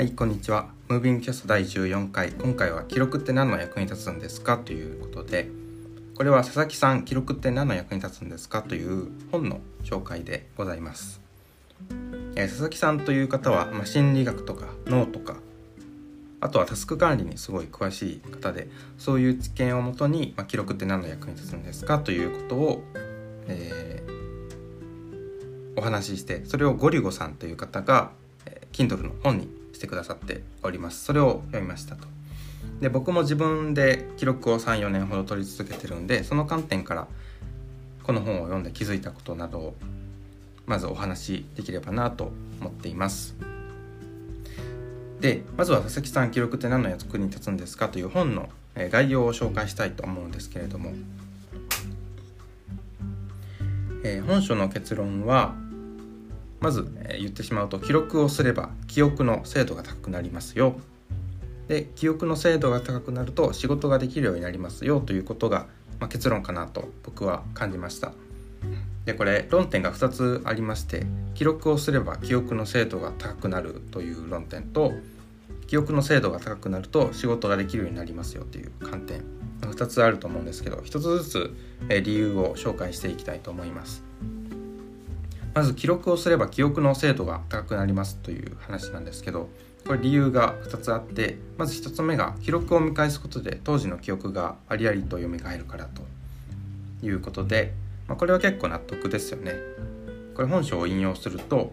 はい、こんにちは。ムービングキャスト第14回。今回は記録って何の役に立つんですか？ということで、これは佐々木さん、記録って何の役に立つんですか？という本の紹介でございます。えー、佐々木さんという方は、まあ、心理学とか脳とか、あとはタスク管理にすごい詳しい方で、そういう知見をもとに、まあ、記録って何の役に立つんですか？ということを、えー、お話しして、それをゴリゴさんという方が、えー、Kindle の本にしてくださっております。それを読みましたと。で僕も自分で記録を34年ほど取り続けてるんでその観点からこの本を読んで気づいたことなどをまずお話しできればなと思っています。でまずは佐々木さん記録って何の役に立つんですかという本の概要を紹介したいと思うんですけれども、えー、本書の結論はまず、言ってしまうと記録をすれば記憶の精度が高くなりますよ。で記憶の精度が高くなると仕事ができるようになりますよということが、まあ、結論かなと僕は感じました。でこれ論点が2つありまして記録をすれば記憶の精度が高くなるという論点と記憶の精度が高くなると仕事ができるようになりますよという観点。2つあると思うんですけど1つずつ理由を紹介していきたいと思います。まず記録をすれば記憶の精度が高くなりますという話なんですけどこれ理由が2つあってまず1つ目が記録を見返すことで当時の記憶がありありと蘇るからということで、まあ、これは結構納得ですよね。これ本書を引用すると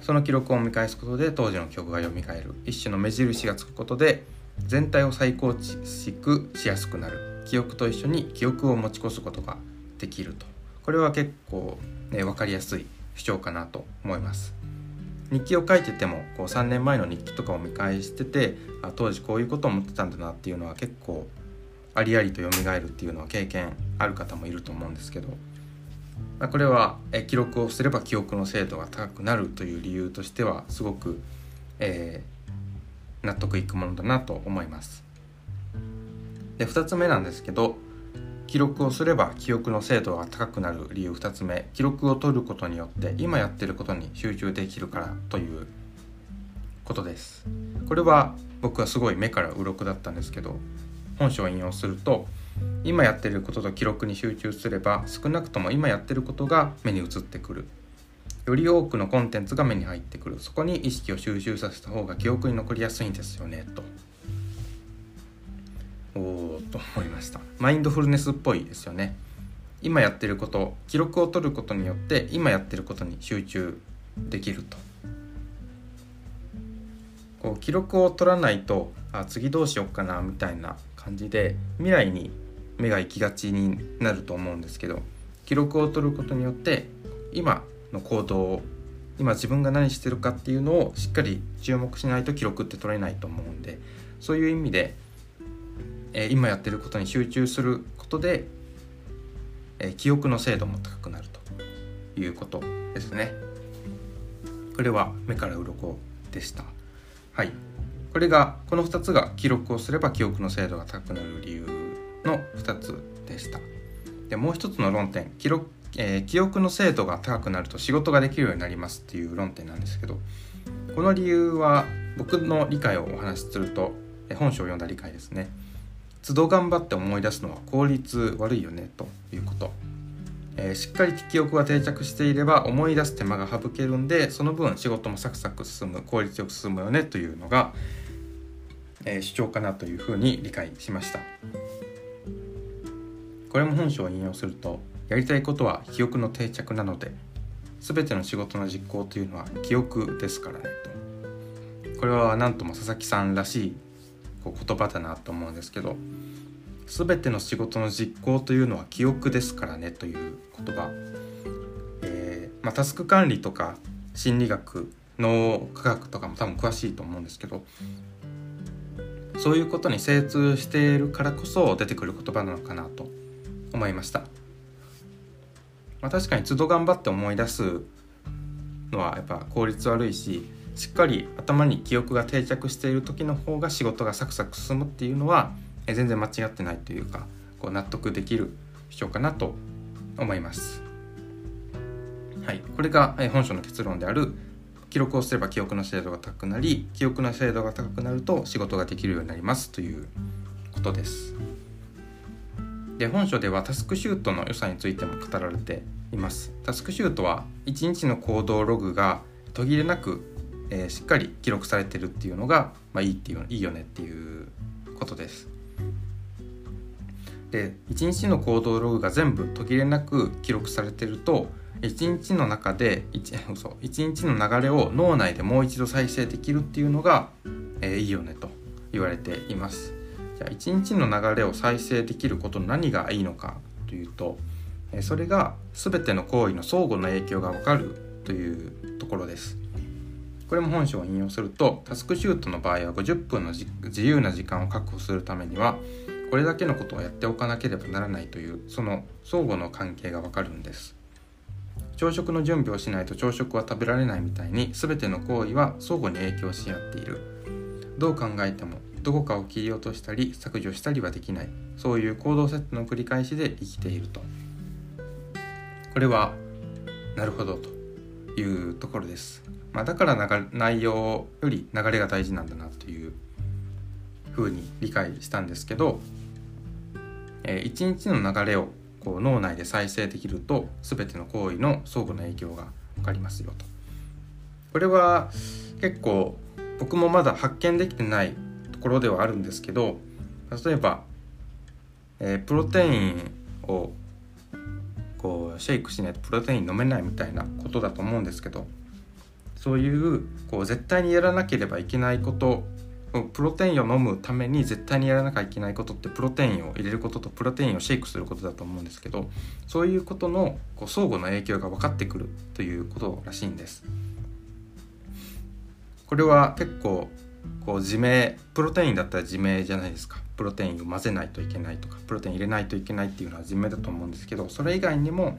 その記録を見返すことで当時の記憶が蘇る。一種の目印がつくことで全体を再構築しやすくなる。記憶と一緒に記憶を持ち越すことができると。これは結構、ね、分かりやすい主張かなと思います日記を書いててもこう3年前の日記とかを見返しててあ当時こういうことを思ってたんだなっていうのは結構ありありと蘇るっていうのは経験ある方もいると思うんですけど、まあ、これはえ記録をすれば記憶の精度が高くなるという理由としてはすごく、えー、納得いくものだなと思います。で2つ目なんですけど記録をすれば記憶の精度が高くなる理由2つ目記録を取ることによって今やってることに集中できるからということです。これは僕はすごい目から鱗だったんですけど本書を引用すると今やってることと記録に集中すれば少なくとも今やってることが目に映ってくる。より多くのコンテンツが目に入ってくる。そこに意識を集中させた方が記憶に残りやすいんですよねとおと思いました。マインドフルネスっぽいですよね。今やってること記録を取ることによって今やってることに集中できると。こう記録を取らないとあ次どうしようかなみたいな感じで未来に目が行きがちになると思うんですけど記録を取ることによって今の行動を今自分が何してるかっていうのをしっかり注目しないと記録って取れないと思うんでそういう意味でえ今やってることに集中することで、え記憶の精度も高くなるということですね。これは目から鱗でした。はい。これが、この2つが記録をすれば記憶の精度が高くなる理由の2つでした。で、もう一つの論点、記録、えー、記憶の精度が高くなると仕事ができるようになりますっていう論点なんですけど、この理由は僕の理解をお話しすると、本書を読んだ理解ですね。都度頑張って思い出すのは効率悪いよねということ、えー、しっかり記憶が定着していれば思い出す手間が省けるんでその分仕事もサクサク進む効率よく進むよねというのが、えー、主張かなというふうに理解しました。これも本書を引用するとやりたいことは記憶の定着なので全ての仕事の実行というのは記憶ですからねと。これは何とも佐々木さんらしいこう言葉だなと思うんですけど全ての仕事の実行というのは記憶ですからねという言葉、えー、まあ、タスク管理とか心理学脳科学とかも多分詳しいと思うんですけどそういうことに精通しているからこそ出てくる言葉なのかなと思いました、まあ、確かに都度頑張って思い出すのはやっぱ効率悪いししっかり頭に記憶が定着している時の方が仕事がサクサク進むっていうのは全然間違ってないというかこう納得できる主張かなと思います。はい、これが本書の結論である記録をすれば記憶の精度が高くなり記憶の精度が高くなると仕事ができるようになりますということです。で本書ではタスクシュートの良さについても語られています。タスクシュートは1日の行動ログが途切れなく、えー、しっかり記録されてるっていうのが、まあ、いいっていういいよねっていうことです。で1日の行動ログが全部途切れなく記録されてると1日の中で 1, そう1日の流れを脳内でもう一度再生できるっていうのが、えー、いいよねと言われています。じゃあ1日の流れを再生できること何がいいのかというとそれが全ての行為の相互の影響が分かるというところです。これも本書を引用するとタスクシュートの場合は50分の自由な時間を確保するためにはこれだけのことをやっておかなければならないというその相互の関係がわかるんです。朝食の準備をしないと朝食は食べられないみたいに全ての行為は相互に影響し合っている。どう考えてもどこかを切り落としたり削除したりはできない。そういう行動セットの繰り返しで生きていると。これはなるほどというところです、まあ、だから内容より流れが大事なんだなというふうに理解したんですけどえー、一日の流れをこう脳内で再生できると全ての行為の相互の影響が分かりますよと。これは結構僕もまだ発見できてないところではあるんですけど例えば、えー、プロテインをこうシェイクしないとプロテイン飲めないみたいなことだと思うんですけどそういうこう絶対にやらなければいけないことプロテインを飲むために絶対にやらなきゃいけないことってプロテインを入れることとプロテインをシェイクすることだと思うんですけどそういうことのこう相互の影響が分かってくるということらしいんです。これは結構こう自明プロテインだったら自明じゃないですかプロテインを混ぜないといけないとかプロテイン入れないといけないっていうのは自明だと思うんですけどそれ以外にも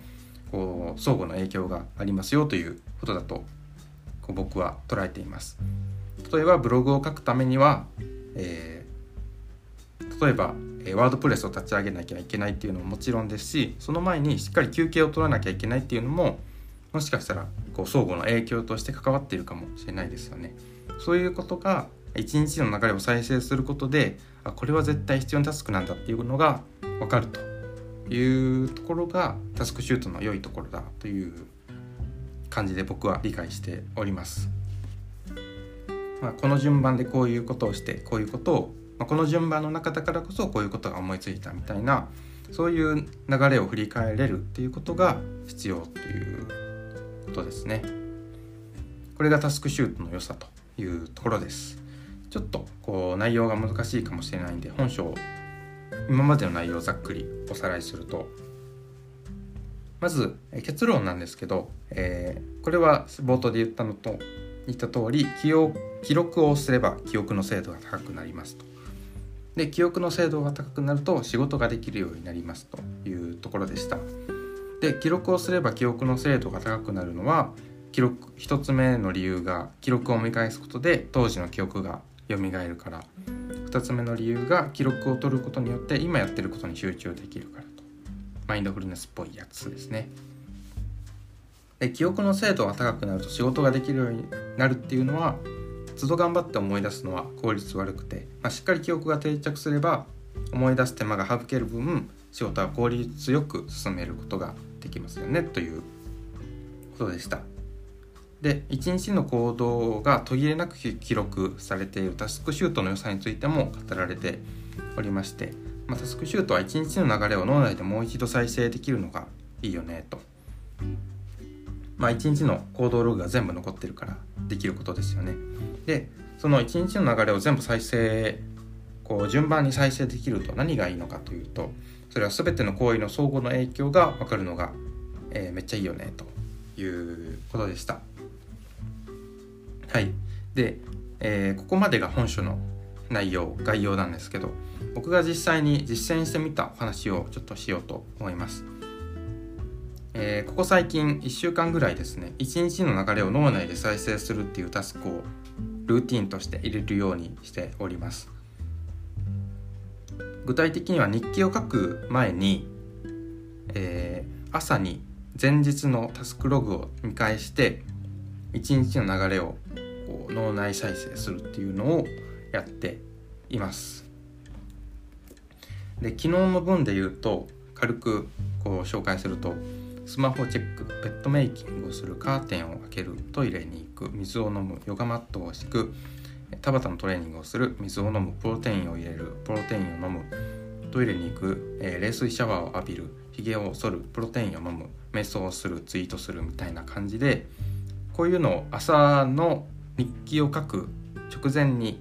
こう相互の影響がありますよということだとこう僕は捉えています。例えばブログを書くためには、えー、例えば、えワードプレスを立ち上げなきゃいけないっていうのももちろんですしその前にしっかり休憩を取らなきゃいけないっていうのももしかしたらこう相互の影響として関わっているかもしれないですよね。そういうことが一日の流れを再生することであこれは絶対必要なタスクなんだっていうのが分かるというところがタスクシュートの良いところだという感じで僕は理解しております。まあ、この順番でこういうことをしてこういうことを、まあ、この順番の中だからこそこういうことが思いついたみたいなそういう流れを振り返れるっていうことが必要ということですね。これがタスクシュートの良さというところです。ちょっとこう内容が難しいかもしれないんで本書を今までの内容をざっくりおさらいするとまず結論なんですけど、えー、これは冒頭で言ったのと言った通り記録をすれば記憶の精度が高くなりますと。で記憶の精度が高くなると仕事ができるようになりますというところでした。で記録をすれば記憶の精度が高くなるのは記録1つ目の理由が記録を見返すことで当時の記憶が蘇るから2つ目の理由が記録を取ることによって今やってることに集中できるからとマインドフルネスっぽいやつですね。で記憶の精度が高くなると仕事ができるようになるっていうのは都度頑張って思い出すのは効率悪くて、まあ、しっかり記憶が定着すれば思い出す手間が省ける分仕事は効率よく進めることができますよねということでした。で一日の行動が途切れなく記録されているタスクシュートの良さについても語られておりまして、まあ、タスクシュートは一日の流れを脳内でもう一度再生できるのがいいよねとまあ、1日の行動ログが全部残ってるからできることですよね。でその1日の流れを全部再生こう順番に再生できると何がいいのかというとそれは全ての行為の相互の影響が分かるのが、えー、めっちゃいいよねということでした。はいで、えー、ここまでが本書の内容概要なんですけど僕が実際に実践してみたお話をちょっとしようと思います。えー、ここ最近1週間ぐらいですね1日の流れを脳内で再生するっていうタスクをルーティンとして入れるようにしております。具体的には日記を書く前に、えー、朝に前日のタスクログを見返して一日の流れをこう脳内再生するっていうのをやっています。で昨日の分で言うと軽くこう紹介するとスマホチェックペットメイキングをするカーテンを開けるトイレに行く水を飲むヨガマットを敷く田畑のトレーニングをする水を飲むプロテインを入れるプロテインを飲む。トイレに行く、えー、冷水シャワーを浴びるひげを剃るプロテインを飲む。瞑想をするツイートするみたいな感じでこういうのを朝の日記を書く直前に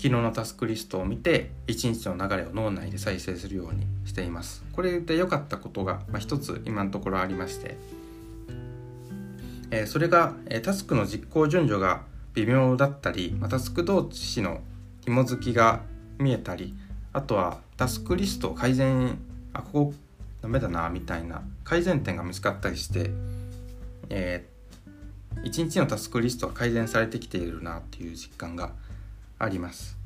昨日のタスクリストを見て一日の流れを脳内で再生するようにしています。これで良かったことが、まあ、つ今のところありまして、えー、それが、えー、タスクの実行順序が微妙だったり、まあ、タスク同士の紐付きが見えたりあとはタスクリストを改善あここダメだなみたいな改善点が見つかったりして、えー、1日のタスクリストが改善されてきているなっていう実感があります。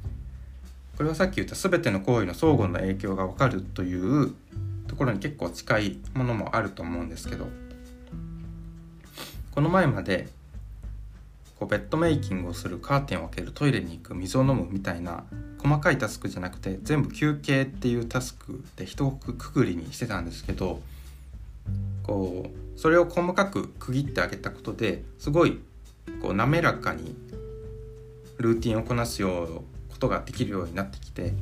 これはさっき言った全ての行為の相互の影響が分かるというところに結構近いものもあると思うんですけどこの前までこうベッドメイキングをするカーテンを開けるトイレに行く水を飲むみたいな細かいタスクじゃなくて全部休憩っていうタスクで一くくりにしてたんですけどこうそれを細かく区切ってあげたことですごいこう滑らかにルーティンをこなすようことができるようになってきて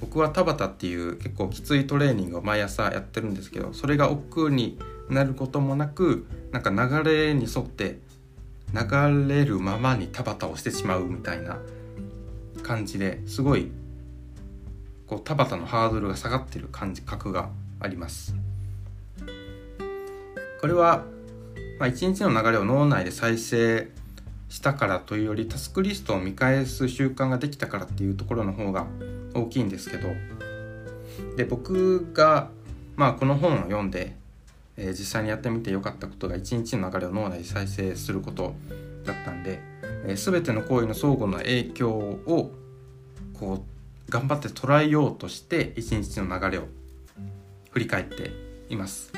僕は田畑っていう結構きついトレーニングを毎朝やってるんですけどそれが億劫になることもなくなんか流れに沿って流れるままに田畑をしてしまうみたいな感じですごいこう田畑のハードルが下がってる感じ覚があります。これは、まあ、一日の流れを脳内で再生したからというよりタスクリストを見返す習慣ができたからっていうところの方が大きいんですけどで僕が、まあ、この本を読んで、えー、実際にやってみてよかったことが一日の流れを脳内で再生することだったんで、えー、全ての行為の相互の影響をこう頑張って捉えようとして一日の流れを振り返っています。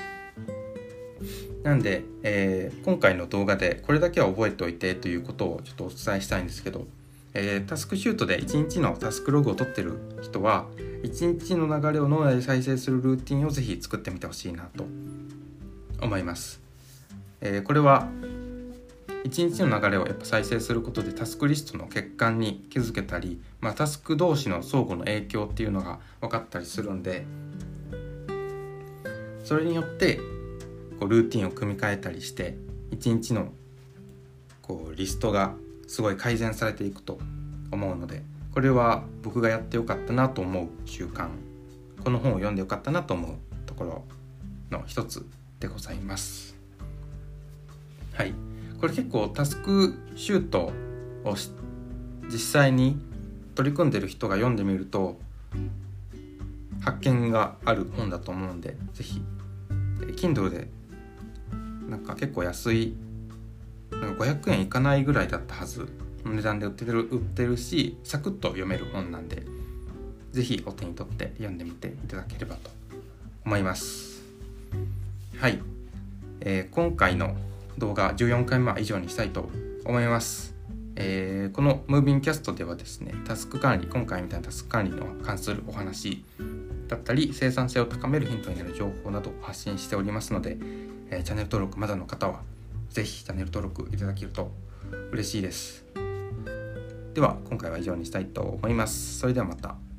なんで、えー、今回の動画でこれだけは覚えておいてということをちょっとお伝えしたいんですけど、えー、タスクシュートで1日のタスクログを取ってる人は1日の流れを脳内で再生するルーティンをぜひ作ってみてほしいなと思います。えー、これは1日の流れをやっぱ再生することでタスクリストの欠陥に気づけたり、まあ、タスク同士の相互の影響っていうのが分かったりするんでそれによってこうルーティンを組み替えたりして一日のこうリストがすごい改善されていくと思うのでこれは僕がやってよかったなと思う習慣。この本を読んでよかったなと思うところの一つでございます。はい。これ結構タスクシュートを実際に取り組んでる人が読んでみると発見がある本だと思うんで是非 Kindle でなんか結構安いなんか500円いかないぐらいだったはず。の値段で売ってる売ってるしサクッと読める本なんで是非お手に取って読んでみていただければと思います。はい、えー、今回の動画14回目は以上にしたいと思います。えー、このムービンキャストではですねタスク管理今回みたいなタスク管理の関するお話だったり生産性を高めるヒントになる情報などを発信しておりますので、えチャンネル登録まだの方は是非チャンネル登録いただけると嬉しいです。では今回は以上にしたいと思います。それではまた。